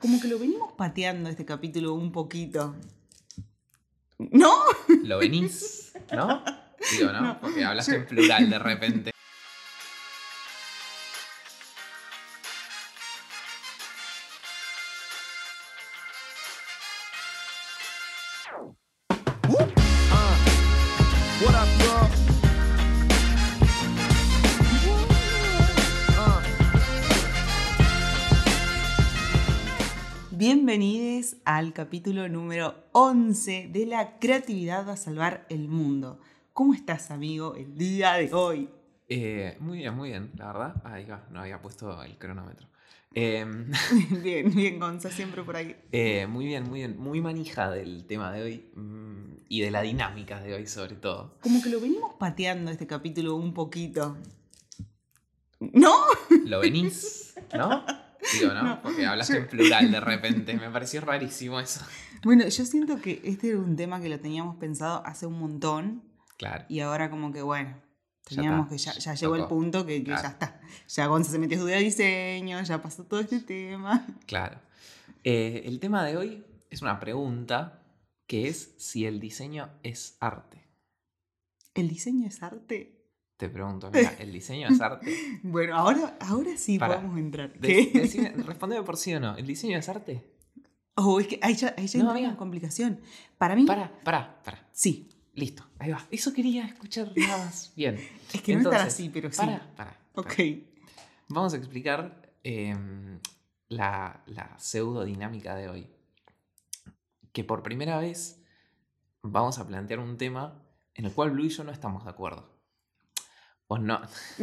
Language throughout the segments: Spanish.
Como que lo venimos pateando este capítulo un poquito. ¿No? ¿Lo venís? ¿No? Digo, ¿no? Porque hablaste en plural de repente. Al capítulo número 11 de La creatividad va a salvar el mundo. ¿Cómo estás, amigo, el día de hoy? Eh, muy bien, muy bien, la verdad. Ahí va, no había puesto el cronómetro. Eh, bien, bien, Gonza, siempre por ahí. eh, muy bien, muy bien. Muy manija del tema de hoy mm, y de la dinámica de hoy, sobre todo. Como que lo venimos pateando este capítulo un poquito. ¿No? ¿Lo venís? ¿No? Digo, ¿no? Porque hablaste en plural de repente. Me pareció rarísimo eso. Bueno, yo siento que este era un tema que lo teníamos pensado hace un montón Claro. y ahora como que bueno, Ya teníamos está, que ya, ya ya llegó el punto que, que Claro. ya está. Ya Gonza se metió a estudiar diseño, ya pasó todo este tema. Claro. Eh, el tema de hoy es una pregunta que es si el diseño es arte. ¿El diseño es arte? Te pregunto, mira, ¿el diseño es arte? Bueno, ahora, ahora sí Pará. podemos entrar. De- ¿Qué? decime- respondeme por sí o no. ¿El diseño es arte? Oh, es que ahí ya, ahí ya No, entra una complicación. Para mí, Pará, pará, pará. sí. Listo, ahí va. Eso quería escuchar nada más. Bien. Es que no es tan Entonces, así, pero sí. Pará, pará. Ok. Vamos a explicar em, la, la pseudodinámica de hoy. Que por primera vez vamos a plantear un tema en el cual Blue y yo no estamos de acuerdo. O no.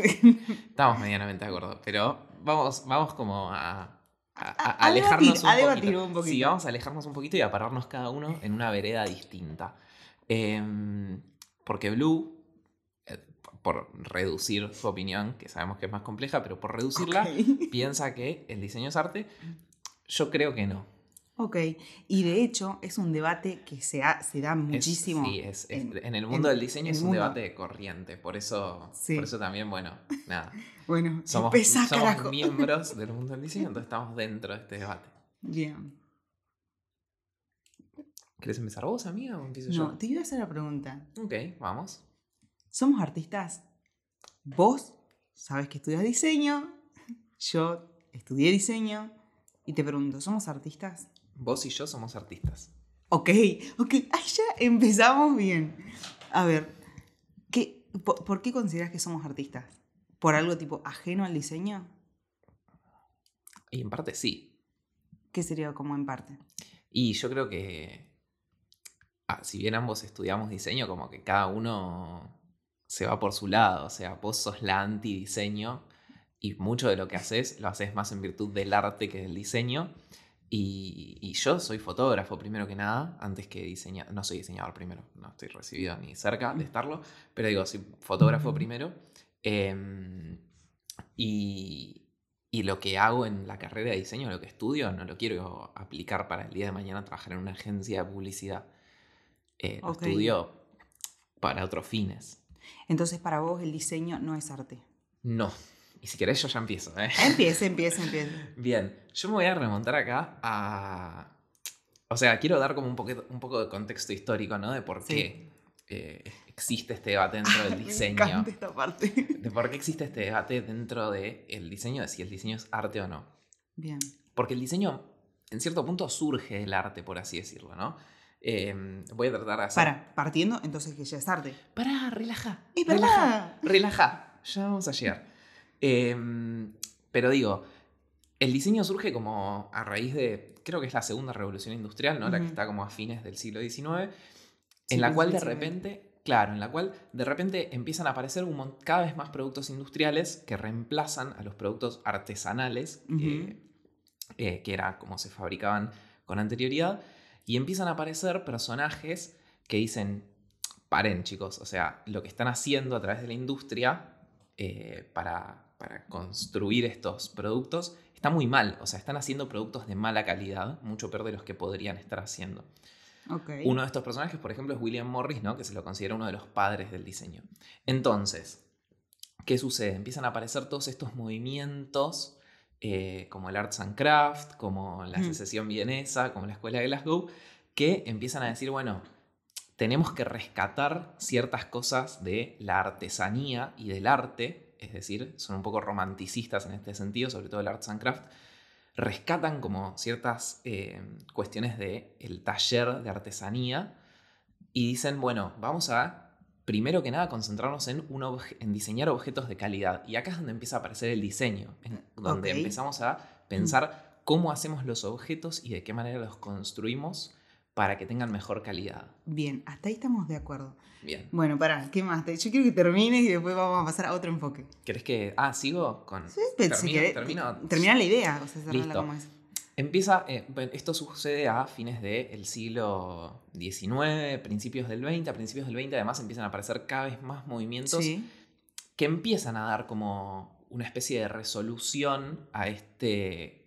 estamos medianamente de acuerdo, pero vamos, vamos como a, a- a A- a alejarnos debatir, un poquito. un poquito. Sí, vamos a alejarnos un poquito y a pararnos cada uno en una vereda distinta. Em, porque Blue, eh, por reducir su opinión, que sabemos que es más compleja, pero por reducirla, piensa que el diseño es arte. Yo creo que no. Ok, y de hecho es un debate que se, ha- se da Es- muchísimo. sí, es, es- en- en, el mundo en- del diseño es un mundo. debate corriente. Por eso, Sí. por eso también, bueno, nada. Bueno, Somos, somos miembros del mundo del diseño, entonces estamos dentro de este debate. Bien. ¿Querés empezar vos, amiga, o empiezo No, yo? te iba a hacer la pregunta. Ok, vamos. ¿Somos artistas? Vos sabes que estudias diseño, yo estudié diseño y te pregunto, ¿somos artistas? Vos y yo somos artistas. Ok, ok, ahí ya empezamos bien. A ver, ¿qué, por, por qué consideras que somos artistas? ¿Por algo tipo ajeno al diseño? Y en parte sí. ¿Qué sería como en parte? Y yo creo que, ah, si bien ambos estudiamos diseño, como que cada uno se va por su lado. O sea, vos sos la anti-diseño y mucho de lo que haces lo haces más en virtud del arte que del diseño. Y, y yo soy fotógrafo primero que nada, antes que diseñador. No soy diseñador primero, no estoy recibido ni cerca de estarlo, pero digo, soy fotógrafo primero. Em, y, y lo que hago en la carrera de diseño, lo que estudio, no lo quiero aplicar para el día de mañana trabajar en una agencia de publicidad. Eh, lo estudio para otros fines. Entonces para vos el diseño no es arte. No. Y si querés, yo ya empiezo. ¿eh? Empieza, empieza, empieza. Bien, yo me voy a remontar acá a... O sea, quiero dar como un, poquito, un poco de contexto histórico, ¿no? De por Sí. qué eh, existe este debate dentro del Me diseño. encanta esta parte. De por qué existe este debate dentro del diseño, de si el diseño es arte o no. Bien. Porque el diseño, en cierto punto, surge del arte, por así decirlo, ¿no? Eh, voy a tratar de hacer... Para, partiendo entonces que ya es arte. Pará, relaja. Es relaja, verdad. relaja. Ya vamos a llegar. Eh, pero digo, el diseño surge como a raíz de, creo que es la segunda revolución industrial, ¿no? La que está como a fines del siglo XIX, Sí, en la cual de repente, claro, en la cual de repente empiezan a aparecer un cada vez más productos industriales que reemplazan a los productos artesanales, eh, eh, que era como se fabricaban con anterioridad, y empiezan a aparecer personajes que dicen, paren chicos, o sea, lo que están haciendo a través de la industria eh, para, para construir estos productos está muy mal, o sea, están haciendo productos de mala calidad, mucho peor de los que podrían estar haciendo. Uno de estos personajes, por ejemplo, es William Morris, ¿no? que se lo considera uno de los padres del diseño. Entonces, ¿qué sucede? Empiezan a aparecer todos estos movimientos eh, como el Arts and Craft, como la Mm. Asociación Vienesa, como la Escuela de Glasgow, que empiezan a decir, bueno, tenemos que rescatar ciertas cosas de la artesanía y del arte, es decir, son un poco romanticistas en este sentido, sobre todo el Arts and Craft, rescatan como ciertas eh, cuestiones del el taller de artesanía y dicen, bueno, vamos a, primero que nada, concentrarnos en, un obje- en diseñar objetos de calidad. Y acá es donde empieza a aparecer el diseño, en- donde empezamos a pensar cómo hacemos los objetos y de qué manera los construimos para que tengan mejor calidad. Bien, hasta ahí estamos de acuerdo. Bien. Bueno, pará, ¿qué más? Yo quiero que termines y después vamos a pasar a otro enfoque. ¿Querés que... Ah, sigo con... Sí, si termino, querés, termino- termina la idea, o sea, cerrarla como es. Empieza, eh, esto sucede a fines del siglo XIX, principios del XX. A principios del XX además empiezan a aparecer cada vez más movimientos Sí, que empiezan a dar como una especie de resolución a este,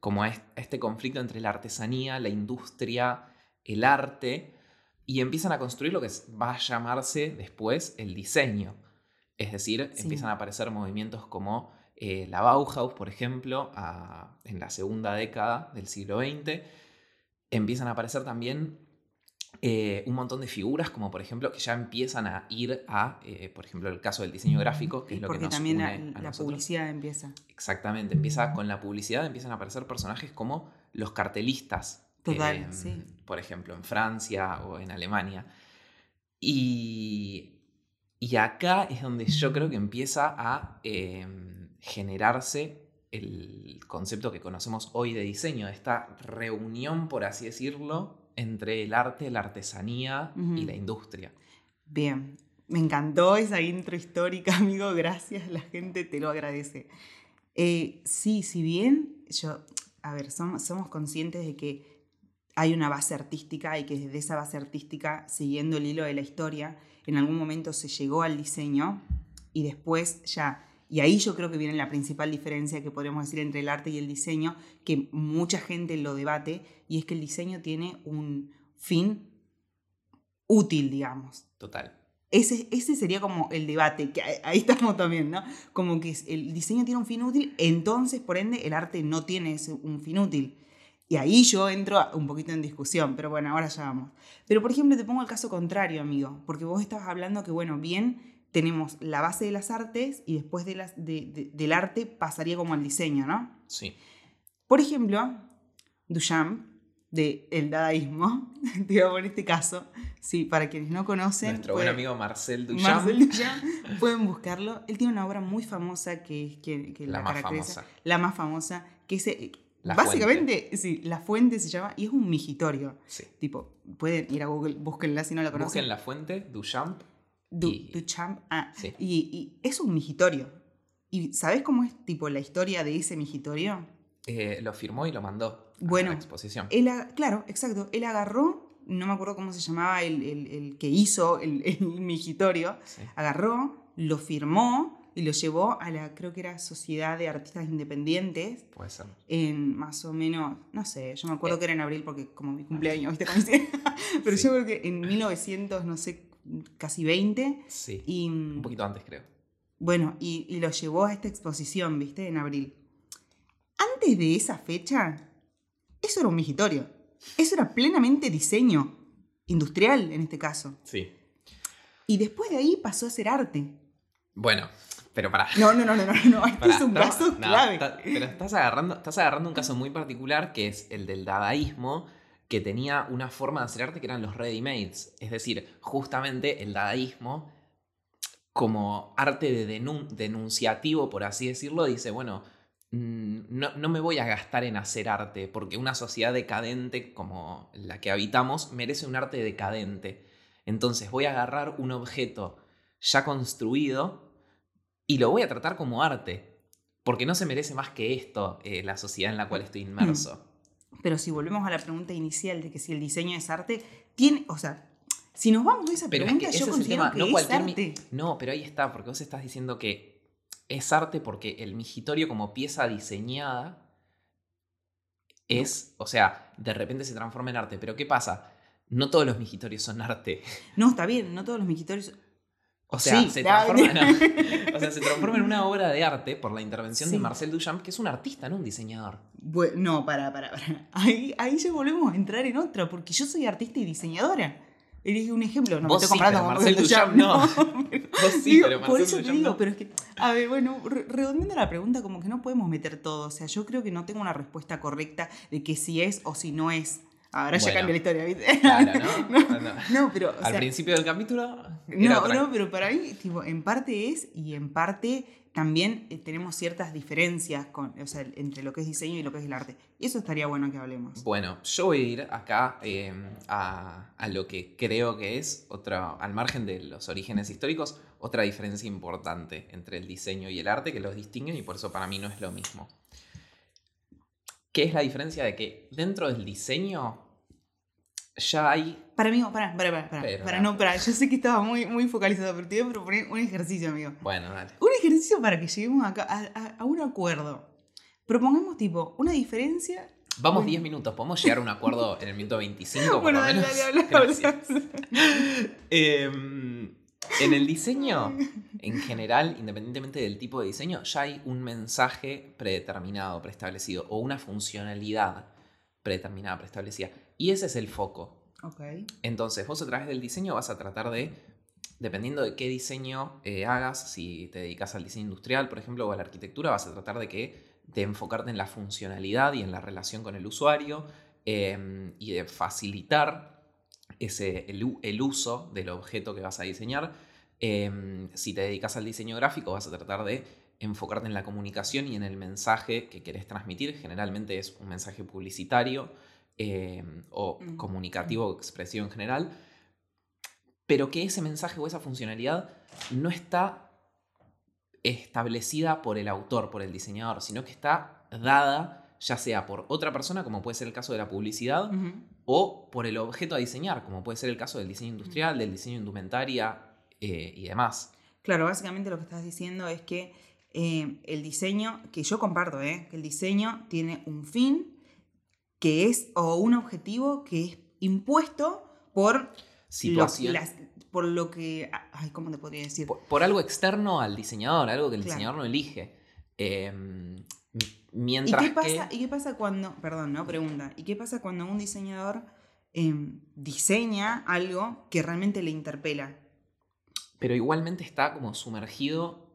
como a este conflicto entre la artesanía, la industria, el arte, y empiezan a construir lo que va a llamarse después el diseño. Es decir, Sí. empiezan a aparecer movimientos como eh, la Bauhaus, por ejemplo, a- en la segunda década del siglo XX. Empiezan a aparecer también eh, un montón de figuras, como por ejemplo, que ya empiezan a ir a, eh, por ejemplo, el caso del diseño gráfico, que es lo que nos también une la, a la nosotros. publicidad empieza. Exactamente, empieza con la publicidad, empiezan a aparecer personajes como los cartelistas. Total, em, sí. Por ejemplo, en Francia o en Alemania. Y, y acá es donde yo creo que empieza a em, generarse el concepto que conocemos hoy de diseño, esta reunión, por así decirlo, entre el arte, la artesanía y la industria. Bien, me encantó esa intro histórica, amigo. Gracias, la gente te lo agradece. Eh, sí, si bien yo, a ver, somos, somos conscientes de que hay una base artística y que desde esa base artística, siguiendo el hilo de la historia, en algún momento se llegó al diseño y después ya, y ahí yo creo que viene la principal diferencia que podríamos decir entre el arte y el diseño, que mucha gente lo debate, y es que el diseño tiene un fin útil, digamos. Total. Ese, ese sería como el debate, que ahí- estamos también, ¿no? Como que el diseño tiene un fin útil, entonces, por ende, el arte no tiene ese- un fin útil. Y ahí yo entro un poquito en discusión, pero bueno, ahora ya vamos. Pero, por ejemplo, te pongo el caso contrario, amigo, porque vos estabas hablando que, bueno, bien, tenemos la base de las artes y después de las, de- de- del arte pasaría como al diseño, ¿no? Sí. Por ejemplo, Duchamp, de el dadaísmo, a poner este caso, sí, para quienes no conocen. Nuestro buen amigo Marcel Duchamp. Marcel Duchamp, pueden buscarlo. Él tiene una obra muy famosa que, que, que La la, más famosa. La más famosa, que es... eh, La básicamente, sí, La Fuente se llama, y es un migitorio. Sí. Tipo, pueden ir a Google, búsquenla si no la conocen. Busquen la fuente, Duchamp. Du- y- Duchamp, ah, Sí. y, y es un migitorio. ¿Y sabes cómo es tipo la historia de ese migitorio? eh, lo firmó y lo mandó Bueno, a la exposición. Él, claro, exacto. Él agarró, no me acuerdo cómo se llamaba el, el- el que hizo el, el migitorio, Sí. agarró, lo firmó y lo llevó a la, creo que era Sociedad de Artistas Independientes, Puede ser. en más o menos, no sé, yo me acuerdo Eh. que era en abril porque como mi cumpleaños, ¿viste? Pero Sí. yo creo que en 1900, no sé, casi 20, Sí. y Un poquito antes, creo. bueno, y, y lo llevó a esta exposición, ¿viste? En abril. Antes de esa fecha, eso era un migitorio. Eso era plenamente diseño, industrial en este caso. Sí. Y después de ahí pasó a ser arte. Bueno, pero pará. No, no, no, no, no, no. Este Pará, es un caso no, clave. pero estás agarrando, estás agarrando un caso muy particular que es el del dadaísmo, que tenía una forma de hacer arte que eran los ready-mades. Es decir, justamente el dadaísmo, como arte de denun- denunciativo, por así decirlo, dice, bueno, mm, no, no me voy a gastar en hacer arte, porque una sociedad decadente como la que habitamos merece un arte decadente. Entonces voy a agarrar un objeto ya construido y lo voy a tratar como arte, porque no se merece más que esto eh, la sociedad en la cual estoy inmerso. Pero si volvemos a la pregunta inicial de que si el diseño es arte, tiene, o sea, si nos vamos a esa Pero es pregunta, que yo considero que no es arte. No, pero ahí está, porque vos estás diciendo que es arte porque el migitorio como pieza diseñada es, o sea, de repente se transforma en arte. Pero ¿qué pasa? No todos los migitorios son arte. No, está bien, no todos los migitorios. O sea, Sí, se transforma, no. o sea, se transforma en una obra de arte por la intervención de Sí. Marcel Duchamp, que es un artista, no un diseñador. Bue- no, para, para, para. Ahí, ahí ya volvemos a entrar en otra, porque yo soy artista y diseñadora. Eres un ejemplo, no Vos me estoy sí, comparando pero con Marcel Marcel Duchamp no. pero- Vos sí, digo, pero por eso te Duchamp digo, no. pero es que, a ver, bueno, re- redondeando la pregunta, como que no podemos meter todo. O sea, yo creo que no tengo una respuesta correcta de que si es o si no es. Ahora ya cambia la historia, ¿viste? Claro, ¿no? no, No. no, pero. o Al sea, principio del capítulo. no, otra- no, pero para mí, tipo, en parte es y en parte también eh, tenemos ciertas diferencias con, o sea, entre lo que es diseño y lo que es el arte. Y eso estaría bueno que hablemos. Bueno, yo voy a ir acá eh, a, a lo que creo que es, otra, al margen de los orígenes históricos, otra diferencia importante entre el diseño y el arte que los distinguen y por eso para mí no es lo mismo. ¿Qué es la diferencia de que dentro del diseño ya hay... Para amigo, para, para, para, para, Pero, para, no. para, yo sé que estaba muy, muy focalizado, pero te voy a proponer un ejercicio, amigo. Bueno, dale. Un ejercicio para que lleguemos acá a, a- a un acuerdo. Propongamos, tipo, una diferencia. Vamos Bueno. 10 minutos, ¿podemos llegar a un acuerdo en el minuto 25 por Bueno, lo dale, menos? dale. Gracias. Em, en el diseño, en general, independientemente del tipo de diseño, ya hay un mensaje predeterminado, preestablecido, o una funcionalidad predeterminada, preestablecida. Y ese es el foco. Ok. Entonces, vos a través del diseño vas a tratar de, dependiendo de qué diseño eh, hagas, si te dedicas al diseño industrial, por ejemplo, o a la arquitectura, vas a tratar de que de enfocarte en la funcionalidad y en la relación con el usuario eh, y de facilitar ese, el, uso del objeto que vas a diseñar. Eh, si te dedicas al diseño gráfico, vas a tratar de enfocarte en la comunicación y en el mensaje que querés transmitir. Generalmente es un mensaje publicitario eh, o Mm. comunicativo o expresivo en general, pero que ese mensaje o esa funcionalidad no está establecida por el autor, por el diseñador, sino que está dada ya sea por otra persona, como puede ser el caso de la publicidad, o por el objeto a diseñar, como puede ser el caso del diseño industrial, del diseño indumentaria eh, y demás. Claro, básicamente lo que estás diciendo es que eh, el diseño, que yo comparto, ¿eh? que el diseño tiene un fin que es, o un objetivo que es impuesto por, lo, Situación. las- por lo que, ay, ¿cómo te podría decir? por, por algo externo al diseñador, algo que el Claro. diseñador no elige. Eh, m- ¿Y mientras qué, pasa, que... ¿Y qué pasa cuando, perdón, no, pregunta, ¿y qué pasa cuando un diseñador em, diseña algo que realmente le interpela? Pero igualmente está como sumergido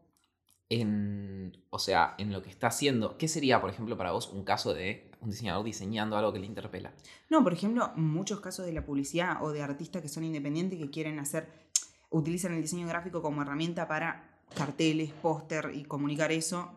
en, o sea, en lo que está haciendo. ¿Qué sería, por ejemplo, para vos un caso de un diseñador diseñando algo que le interpela? No, por ejemplo, muchos casos de la publicidad o de artistas que son independientes que quieren hacer, utilizan el diseño gráfico como herramienta para carteles, póster y comunicar eso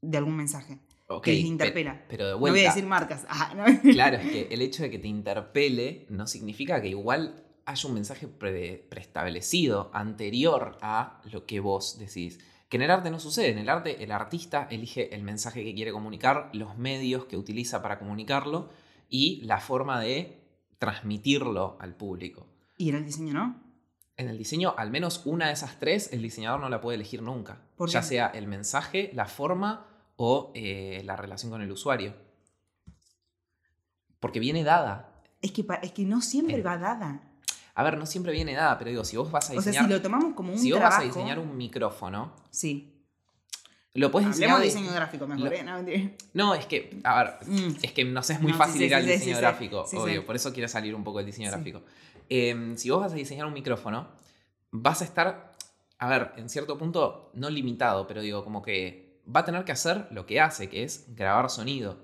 de algún mensaje Ok, que les pe- interpela. Pero de no vuelta, voy a decir marcas. Ah, no. claro, es que el hecho de que te interpele no significa que igual haya un mensaje pre- preestablecido anterior a lo que vos decís. Que en el arte no sucede. En el arte el artista elige el mensaje que quiere comunicar, los medios que utiliza para comunicarlo y la forma de transmitirlo al público. Y en el diseño no. En el diseño, al menos una de esas tres, el diseñador no la puede elegir nunca. ¿Por ya qué? sea el mensaje, la forma o eh, la relación con el usuario. Porque viene dada. Es que, es que no siempre va dada. A ver, no siempre viene dada, pero digo, si vos vas a O sea, diseñar, si lo tomamos como un si vos trabajo... vas a diseñar un micrófono, Sí. lo puedes diseñar. De diseño gráfico mejor, lo- ¿eh? No. No, es que, a ver, Mm. es que no sé, es muy No, fácil sí, ir sí, al sí, diseño gráfico, obvio, por eso quiero salir un poco del diseño gráfico. Eh, si vos vas a diseñar un micrófono, vas a estar, a ver, en cierto punto, no limitado, pero digo, como que va a tener que hacer lo que hace, que es grabar sonido.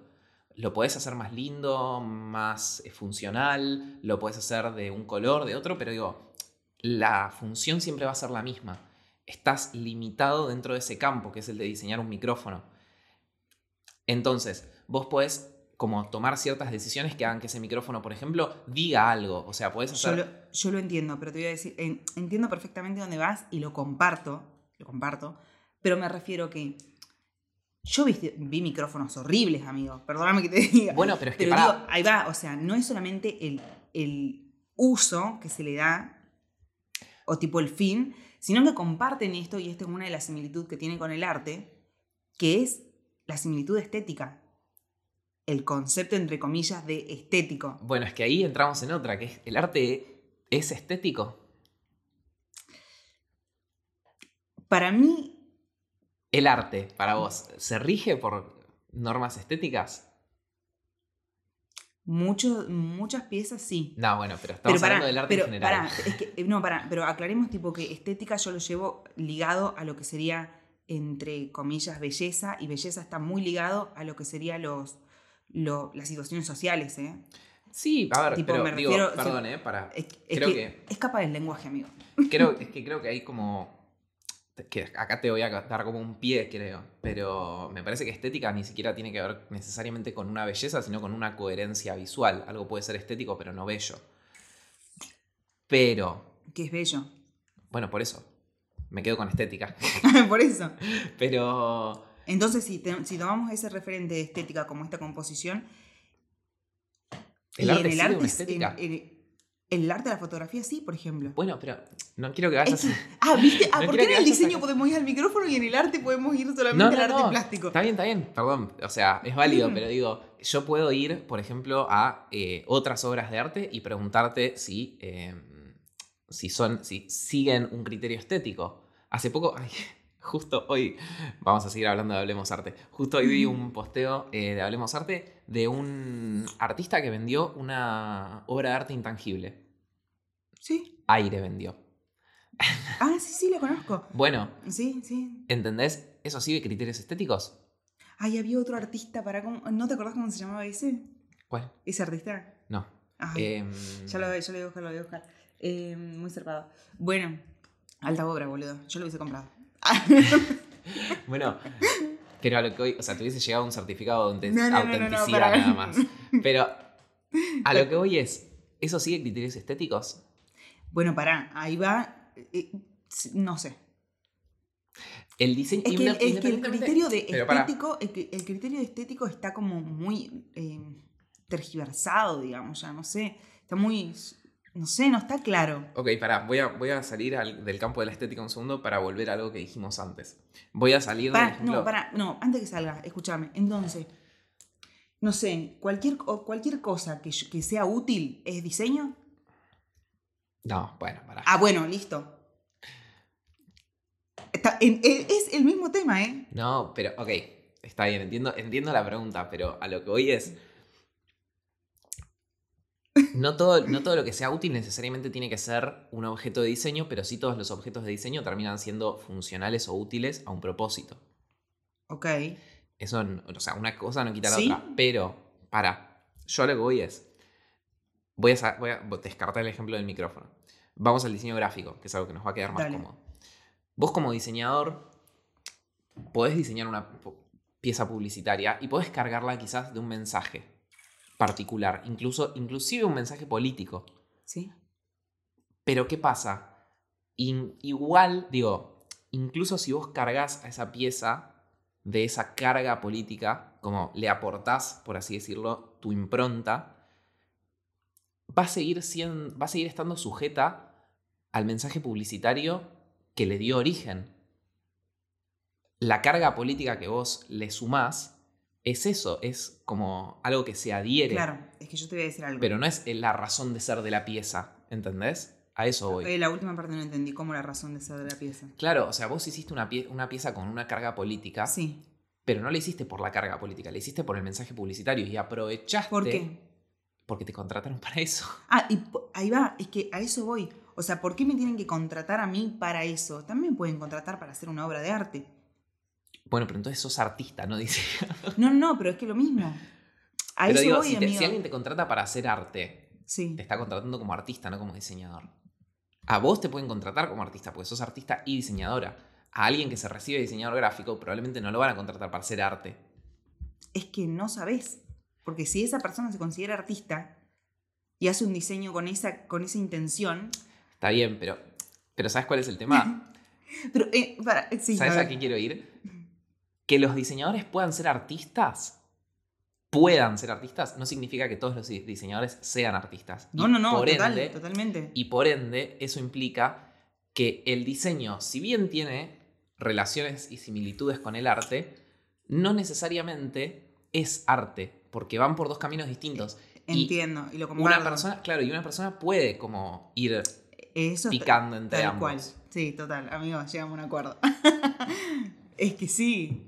Lo podés hacer más lindo, más eh, funcional, lo podés hacer de un color, de otro, pero digo, la función siempre va a ser la misma. Estás limitado dentro de ese campo, que es el de diseñar un micrófono. Entonces, vos podés como tomar ciertas decisiones que hagan que ese micrófono, por ejemplo, diga algo. O sea, podés Yo hacer... lo, yo lo entiendo, pero te voy a decir, en- entiendo perfectamente dónde vas y lo comparto, lo comparto, pero me refiero que yo vi, vi micrófonos horribles, amigo, perdóname que te diga. Bueno, pero es que pero pará. digo, ahí va, o sea, no es solamente el, el uso que se le da, o tipo el fin, sino que comparten esto, y esta es una de las similitudes que tiene con el arte, que es la similitud estética. El concepto, entre comillas, de estético. Bueno, es que ahí entramos en otra, que es el arte es estético. Para mí, El arte, para vos, ¿se rige por normas estéticas? mucho- muchas piezas sí. No, bueno, pero estamos hablando del arte pero en general. es que, eh, no, pará, pero aclaremos tipo que estética yo lo llevo ligado a lo que sería, entre comillas, belleza, y belleza está muy ligado a lo que serían los, lo- las situaciones sociales, ¿eh? Sí, a ver, Tipo, pero me digo, refiero- perdón, ¿eh? Para, Es, es creo que, que, escapa del lenguaje, amigo. creo, es que creo que hay como... Que acá te voy a dar como un pie, creo. Pero me parece que estética ni siquiera tiene que ver necesariamente con una belleza, sino con una coherencia visual. Algo puede ser estético, pero no bello. Pero, Que es bello. bueno, por eso. Me quedo con estética. Por eso. Pero... Entonces, si, te- si tomamos ese referente de estética como esta composición, ¿El y arte en el arte, una es- estética? en- en- el arte de la fotografía sí, por ejemplo. Bueno, pero no quiero que vayas... Es ah, ¿viste? Ah, No ¿por qué en el diseño podemos ir al micrófono y en el arte podemos ir solamente no, al arte plástico? Está bien, está bien, perdón. O sea, es válido, Mm. pero digo, yo puedo ir, por ejemplo, a eh, otras obras de arte y preguntarte si, eh, si son, si siguen un criterio estético. Hace poco, ay, justo hoy, vamos a seguir hablando de Hablemos Arte. Justo hoy vi un posteo eh, de Hablemos Arte de un artista que vendió una obra de arte intangible. Sí. Aire vendió. Ah, sí, sí, lo conozco. Bueno, Sí, sí. ¿entendés? ¿Eso sigue criterios estéticos? Ay, había otro artista para... cómo- ¿No te acordás cómo se llamaba ese? ¿Cuál? Ese artista. No. Ay, Em, ya, lo, ya lo voy a buscar, lo voy a buscar. Eh, muy zarpado. Bueno, alta obra, boludo. Yo lo hubiese comprado. Bueno, pero a lo que hoy, o sea, tuviese llegado un certificado de No, no, no, no, no, autenticidad nada más. Pero a lo que hoy es, ¿eso sigue criterios estéticos? Bueno, pará, ahí va. eh, no sé. El diseño. Es que, el- es que el criterio de estético, el, el criterio de estético está como muy eh, tergiversado, digamos, ya, no sé. Está muy. No sé, no está claro. Ok, pará, voy a, voy a salir al- del campo de la estética un segundo para volver a algo que dijimos antes. Voy a salir del Pará, no, pará, no, antes que salga, escúchame. Entonces, no sé, cualquier, cualquier cosa que, que sea útil es diseño. No, bueno, pará. Ah, bueno, listo. Está- en- en- es el mismo tema, ¿eh? No, pero, ok, está bien, entiendo, entiendo la pregunta, pero a lo que voy es. No todo, no todo lo que sea útil necesariamente tiene que ser un objeto de diseño, pero sí todos los objetos de diseño terminan siendo funcionales o útiles a un propósito. Ok. Eso, o sea, una cosa no quita la Sí. otra. Pero, para, yo lo que voy es. Voy a, voy a descartar el ejemplo del micrófono. Vamos al diseño gráfico, que es algo que nos va a quedar más Dale. cómodo. Vos como diseñador podés diseñar una pieza publicitaria y podés cargarla quizás de un mensaje particular, incluso, inclusive un mensaje político. Sí. Pero ¿qué pasa? In- igual, digo, incluso si vos cargas a esa pieza de esa carga política, como le aportás, por así decirlo, tu impronta, va a seguir, siendo, va a seguir estando sujeta al mensaje publicitario que le dio origen. La carga política que vos le sumás es eso, es como algo que se adhiere, Claro, es que yo te voy a decir algo. pero no es la razón de ser de la pieza, ¿entendés? A eso voy. Eh, la última parte no entendí cómo la razón de ser de la pieza. Claro, o sea, vos hiciste una, pie- una pieza con una carga política, Sí. pero no la hiciste por la carga política, la hiciste por el mensaje publicitario y aprovechaste. ¿Por qué? Porque te contrataron para eso. Ah, y ahí va, es que a eso voy. O sea, ¿por qué me tienen que contratar a mí para eso? También pueden contratar para hacer una obra de arte. Bueno, pero entonces sos artista, ¿no? Dice. No, no, pero es que lo mismo. A pero digo, voy, si, te- si alguien te contrata para hacer arte, Sí. te está contratando como artista, no como diseñador. A vos te pueden contratar como artista, porque sos artista y diseñadora. A alguien que se recibe de diseñador gráfico, probablemente no lo van a contratar para hacer arte. Es que no sabes. Porque si esa persona se considera artista y hace un diseño con esa, con esa intención. Está bien, pero, pero ¿sabes cuál es el tema? Pero, eh, para, sí, ¿Sabes a a qué quiero ir? Que los diseñadores puedan ser artistas, puedan ser artistas, no significa que todos los di- diseñadores sean artistas. No, Y no, no, por total, ende- totalmente. Y por ende, eso implica que el diseño, si bien tiene relaciones y similitudes con el arte, no necesariamente es arte, porque van por dos caminos distintos. Entiendo. Y lo Una comparto. persona, claro, y una persona puede como ir Eso picando entre tal ambos. cual. Sí, total, amigo, llegamos a un acuerdo. es que sí.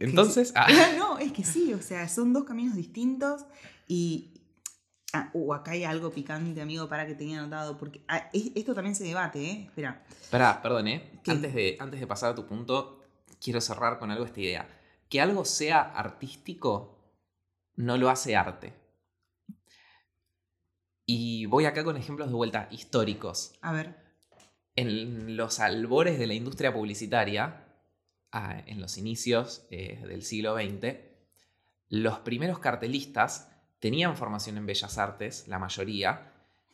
Entonces, ah, No, es que sí, o sea, son dos caminos distintos y... Ah, uh, acá hay algo picante, amigo, para que tenga anotado, porque ah, es- esto también se debate, ¿eh? Espera. pará, perdón, ¿eh? ¿Qué? Antes de, antes de pasar a tu punto, quiero cerrar con algo esta idea. Que algo sea artístico no lo hace arte. Y voy acá con ejemplos de vuelta históricos. A ver. En los albores de la industria publicitaria, ah, en los inicios eh, del siglo XX, los primeros cartelistas tenían formación en bellas artes, la mayoría,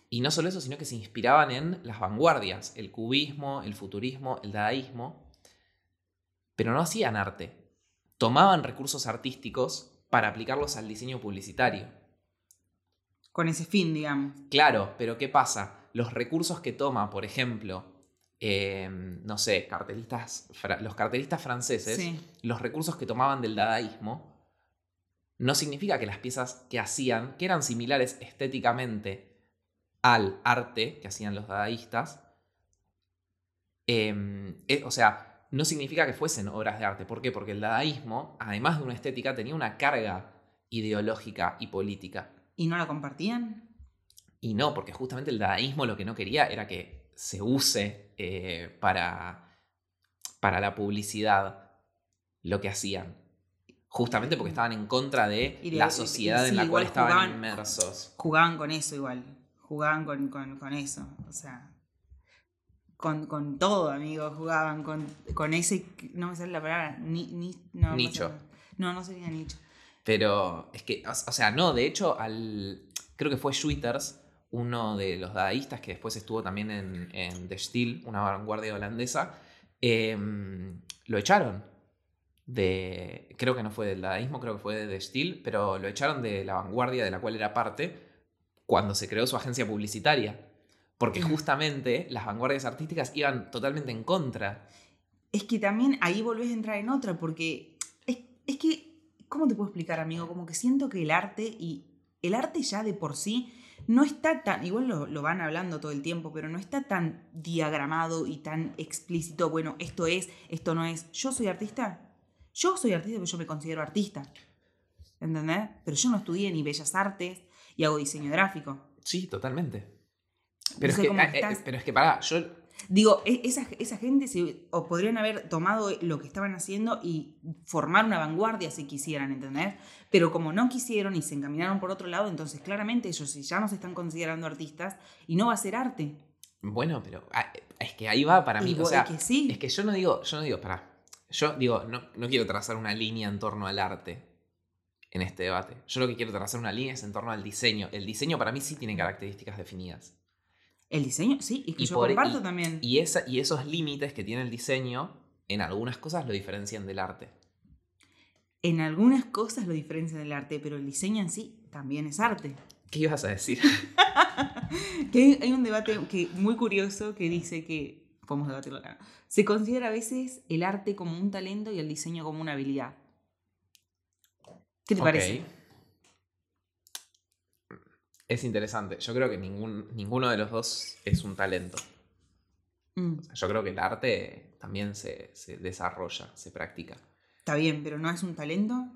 y no solo eso, sino que se inspiraban en las vanguardias, el cubismo, el futurismo, el dadaísmo, pero no hacían arte. Tomaban recursos artísticos para aplicarlos al diseño publicitario. Con ese fin, digamos. Claro, pero ¿qué pasa? Los recursos que toma, por ejemplo, eh, no sé, cartelistas, los cartelistas franceses, Sí. los recursos que tomaban del dadaísmo, no significa que las piezas que hacían, que eran similares estéticamente al arte que hacían los dadaístas, eh, eh, o sea, no significa que fuesen obras de arte. ¿Por qué? Porque el dadaísmo, además de una estética, tenía una carga ideológica y política. ¿Y no la compartían? Y no, porque justamente el dadaísmo lo que no quería era que se use eh, para, para la publicidad lo que hacían. Justamente porque estaban en contra de la sociedad sí, en la cual estaban jugaban- inmersos. Jugaban con eso igual. Jugaban con, con- con eso. O sea. Con, con todo, amigo. Jugaban con, con ese. No me sale la palabra. Ni, ni- no, Nicho. No, no sería nicho. Pero es que, o, o sea, no, de hecho, al, creo que fue Schwitters, uno de los dadaístas que después estuvo también en, en The Steel, una vanguardia holandesa, em, lo echaron. De, creo que no fue del dadaísmo, creo que fue de The Steel, pero lo echaron de la vanguardia de la cual era parte cuando se creó su agencia publicitaria. Porque justamente las vanguardias artísticas iban totalmente en contra. Es que también ahí volvés a entrar en otra, porque es, es que, ¿cómo te puedo explicar, amigo? Como que siento que el arte y el arte ya de por sí no está tan, igual lo, lo van hablando todo el tiempo, pero no está tan diagramado y tan explícito, bueno, esto es, esto no es. Yo soy artista, yo soy artista porque yo me considero artista, ¿entendés? Pero yo no estudié ni bellas artes y hago diseño gráfico. Sí, totalmente. Pero, es, que, cómo eh, pero es que, pará, yo Digo, e- esa, esa gente se, o podrían haber tomado lo que estaban haciendo y formar una vanguardia si quisieran, ¿entendés? Pero como no quisieron y se encaminaron por otro lado, entonces claramente ellos ya no se están considerando artistas y no va a ser arte. Bueno, pero ah, es que ahí va para mí. O sea, es que sí. es que yo no digo, yo no digo, para. Yo digo, no, no quiero trazar una línea en torno al arte en este debate. Yo lo que quiero trazar una línea es en torno al diseño. El diseño para mí sí tiene características definidas. El diseño, sí, y que Y yo por- comparto y- también. Y, esa, y esos límites que tiene el diseño, en algunas cosas lo diferencian del arte. En algunas cosas lo diferencian del arte, pero el diseño en sí también es arte. ¿Qué ibas a decir? Que hay, un debate que, muy curioso que dice que, podemos debatirlo acá, se considera a veces el arte como un talento y el diseño como una habilidad. ¿Qué te Ok. parece? Es interesante. Yo creo que ningún, ninguno de los dos es un talento. Mm, Yo creo que el arte también se, se desarrolla, se practica. está bien, pero no es un talento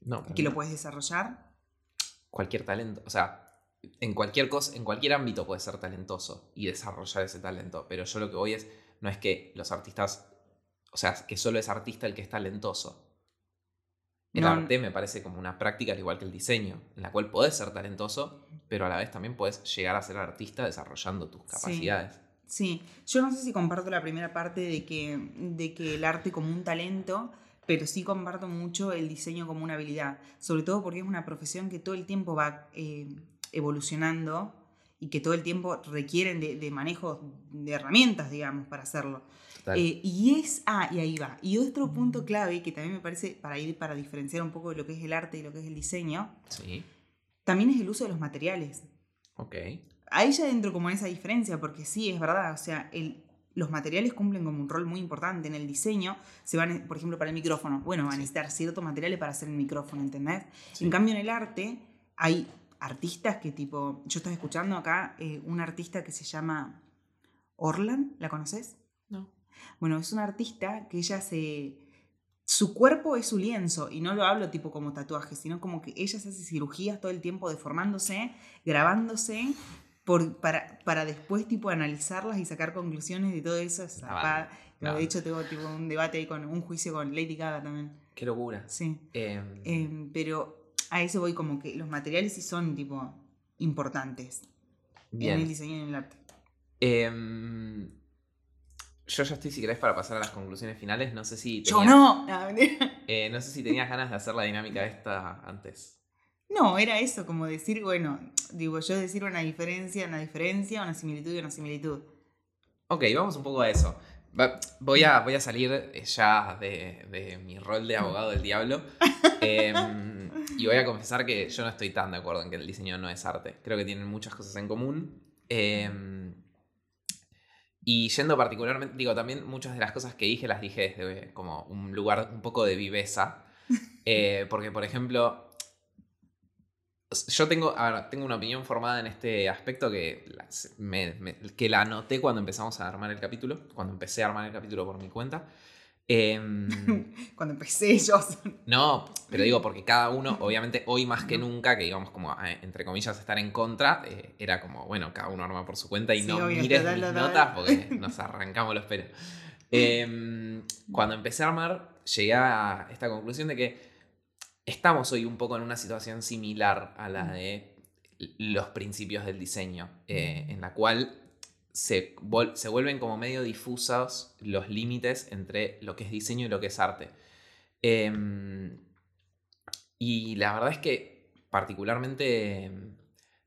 No, que lo puedes desarrollar. cualquier talento. O sea, en cualquier cosa, en cualquier ámbito puedes ser talentoso y desarrollar ese talento. Pero yo lo que voy es, no es que los artistas, o sea, que solo es artista el que es talentoso. El No, arte me parece como una práctica al igual que el diseño, en la cual podés ser talentoso, pero a la vez también puedes llegar a ser artista desarrollando tus capacidades. Sí, yo no sé si comparto la primera parte de que, de que el arte como un talento, pero sí comparto mucho el diseño como una habilidad, sobre todo porque es una profesión que todo el tiempo va eh, evolucionando y que todo el tiempo requieren de, de manejo de herramientas, digamos, para hacerlo. Eh, y es, ah, y ahí va. Y otro punto clave que también me parece para ir para diferenciar un poco de lo que es el arte y lo que es el diseño, sí, también es el uso de los materiales. ok. Ahí ya dentro como en esa diferencia, porque sí, es verdad, o sea, el, los materiales cumplen como un rol muy importante en el diseño. Se van, por ejemplo, para el micrófono, bueno, van a necesitar ciertos materiales para hacer el micrófono, ¿entendés? Sí. En cambio, en el arte hay, artistas que tipo, yo estaba escuchando acá eh, un artista que se llama Orlan, ¿la conoces? No. Bueno, es una artista que ella se... Su cuerpo es su lienzo, y no lo hablo tipo como tatuaje, sino como que ella se hace cirugías todo el tiempo deformándose, grabándose, por, para, para después tipo analizarlas y sacar conclusiones de todo eso. Es Ah, no. De hecho, tengo tipo un debate ahí con un juicio con Lady Gaga también. Qué locura. Sí. Em, Em, pero a eso voy como que los materiales sí son tipo importantes en el diseño y en el arte. Em, yo ya estoy, si querés, para pasar a las conclusiones finales. No sé si. Yo tenías- no. Eh, no sé si tenías ganas de hacer la dinámica esta antes. No, era eso, como decir, bueno, digo, yo decir una diferencia, una diferencia, una similitud y una similitud. Ok, vamos un poco a eso. Voy a, voy a salir ya de, de mi rol de abogado del diablo. em, y voy a confesar que yo no estoy tan de acuerdo en que el diseño no es arte. Creo que tienen muchas cosas en común. Em, y yendo particularmente, digo, también muchas de las cosas que dije las dije desde como un lugar un poco de viveza. Eh, porque, por ejemplo, yo tengo, a ver, tengo una opinión formada en este aspecto que la, me- me- que la anoté cuando empezamos a armar el capítulo, cuando empecé a armar el capítulo por mi cuenta. Em, Cuando empecé yo. no, pero digo porque cada uno, obviamente hoy más que nunca, que íbamos como a, entre comillas estar en contra, eh, era como, bueno, cada uno arma por su cuenta y Sí, no obvio, mires mis notas porque nos arrancamos los pelos. Em, cuando empecé a armar, llegué a esta conclusión de que estamos hoy un poco en una situación similar a la de los principios del diseño, eh, en la cual se, se vuelven como medio difusos los límites entre lo que es diseño y lo que es arte. Em, y la verdad es que particularmente, em,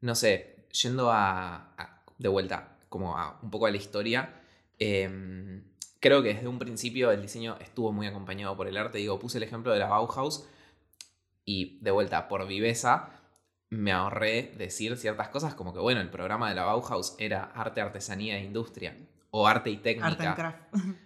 no sé, yendo a, a- de vuelta como a un poco a la historia, em, creo que desde un principio el diseño estuvo muy acompañado por el arte. Digo, puse el ejemplo de la Bauhaus y de vuelta, por viveza, me ahorré decir ciertas cosas como que, bueno, el programa de la Bauhaus era arte, artesanía e industria, o arte y Art and técnica, craft.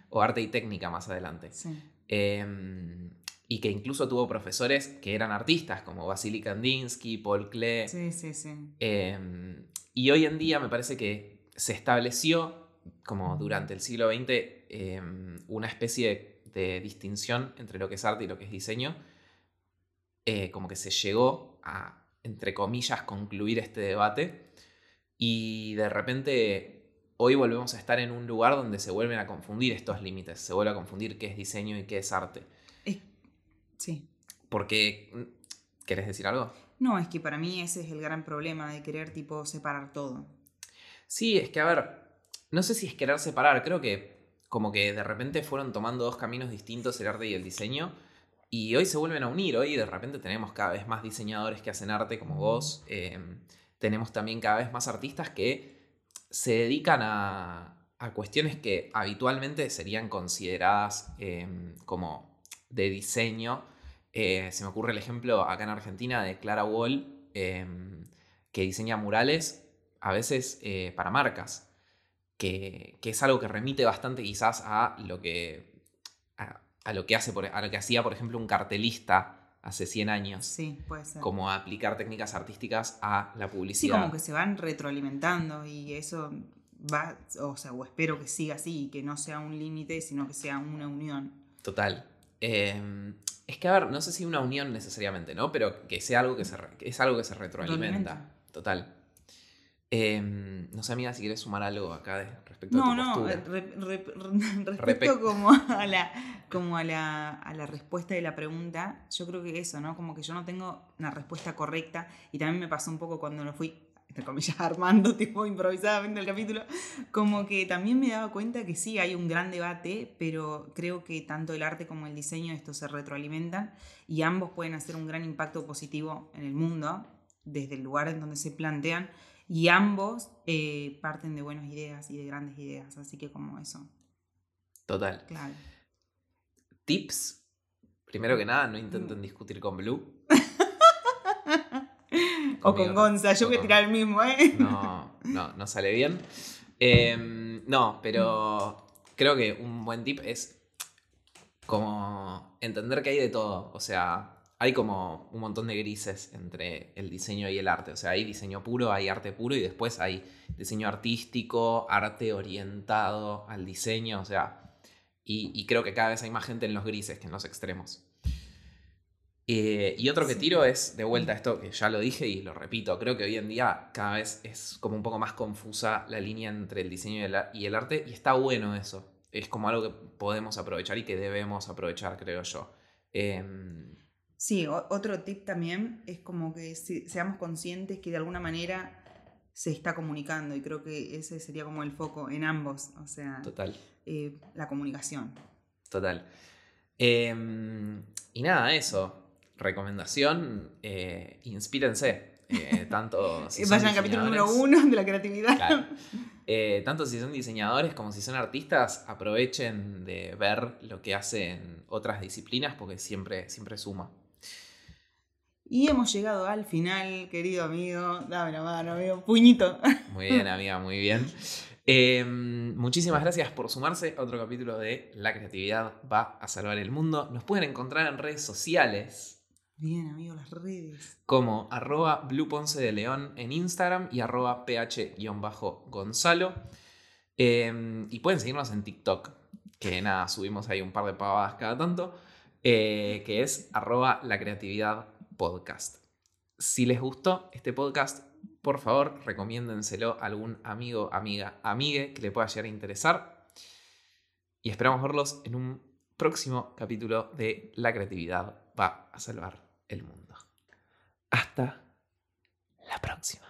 o arte y técnica más adelante. Sí. Eh, y que incluso tuvo profesores que eran artistas, como Vasily Kandinsky, Paul Klee. sí, sí, sí. Eh, y hoy en día me parece que se estableció, como durante el siglo XX, eh, una especie de, de distinción entre lo que es arte y lo que es diseño. Eh, como que se llegó a, entre comillas, concluir este debate. Y de repente, hoy volvemos a estar en un lugar donde se vuelven a confundir estos límites. Se vuelve a confundir qué es diseño y qué es arte. Es- sí. Porque, ¿querés decir algo? No, es que para mí ese es el gran problema de querer tipo separar todo. Sí, es que a ver, no sé si es querer separar, creo que como que de repente fueron tomando dos caminos distintos el arte y el diseño y hoy se vuelven a unir, hoy de repente tenemos cada vez más diseñadores que hacen arte como vos, eh, tenemos también cada vez más artistas que se dedican a, a cuestiones que habitualmente serían consideradas eh, como de diseño. Eh, se me ocurre el ejemplo acá en Argentina de Clara Wall, eh, que diseña murales a veces eh, para marcas, que, que es algo que remite bastante quizás a lo que, a, lo que, hace por- a lo que hacía, por ejemplo, un cartelista hace 100 años, Sí, puede ser. como aplicar técnicas artísticas a la Sí, publicidad. como que se van retroalimentando y eso va, o sea, o espero que siga así y que no sea un límite, sino que sea una unión. Total. Eh, es que, a ver, no sé si una unión necesariamente, ¿no? Pero que sea algo que, se que es algo que se. Retroalimenta. Total. Eh, no sé, amiga, si quieres sumar algo acá de- respecto a No, tu no, eh, re- re- re- respecto como, a la, como a, la, a la respuesta de la pregunta, yo creo que eso, ¿no? Como que yo no tengo una respuesta correcta y también me pasó un poco cuando lo fui, entre comillas, armando, tipo improvisadamente el capítulo, como que también me daba cuenta que sí, hay un gran debate, pero creo que tanto el arte como el diseño, esto se retroalimentan y ambos pueden hacer un gran impacto positivo en el mundo, desde el lugar en donde se plantean, y ambos eh, parten de buenas ideas y de grandes ideas, así que como eso, Total. claro. Tips. Primero que nada, no intenten discutir con Blue. O con. Gonza, yo voy a tirar el mismo, ¿eh? No, no, no sale bien. Em, no, pero creo que un buen tip es como entender que hay de todo. O sea, hay como un montón de grises entre el diseño y el arte. O sea, hay diseño puro, hay arte puro y después hay diseño artístico, arte orientado al diseño. O sea, y, creo que cada vez hay más gente en los grises que en los extremos. Eh, y otro que tiro es, de vuelta, esto que ya lo dije y lo repito, creo que hoy en día cada vez es como un poco más confusa la línea entre el diseño y el arte y está bueno eso. Es como algo que podemos aprovechar y que debemos aprovechar, creo yo. Em, Sí, otro tip también es como que seamos conscientes que de alguna manera se está comunicando y creo que ese sería como el foco en ambos, o sea, Total. Eh, la comunicación. Total. Em, y nada, eso. Recomendación, eh, inspírense. Eh, tanto Vayan al capítulo número uno de la creatividad. tanto si son diseñadores como si son artistas, aprovechen de ver lo que hacen otras disciplinas porque siempre, siempre suma. Y hemos llegado al final, querido amigo. Dame la mano, amigo. Puñito. Muy bien, amiga, muy bien. Em, muchísimas gracias por sumarse a otro capítulo de La creatividad va a salvar el mundo. Nos pueden encontrar en redes sociales. Bien, amigo, las redes. Como arroba Ponce de León en Instagram y arroba ph-gonzalo. Em, y pueden seguirnos en TikTok, que nada, subimos ahí un par de pavadas cada tanto, eh, que es arroba la creatividad podcast. Si les gustó este podcast, por favor, recomiéndenselo a algún amigo, amiga, amigue que le pueda llegar a interesar. Y esperamos verlos en un próximo capítulo de La creatividad va a salvar el mundo. Hasta la próxima.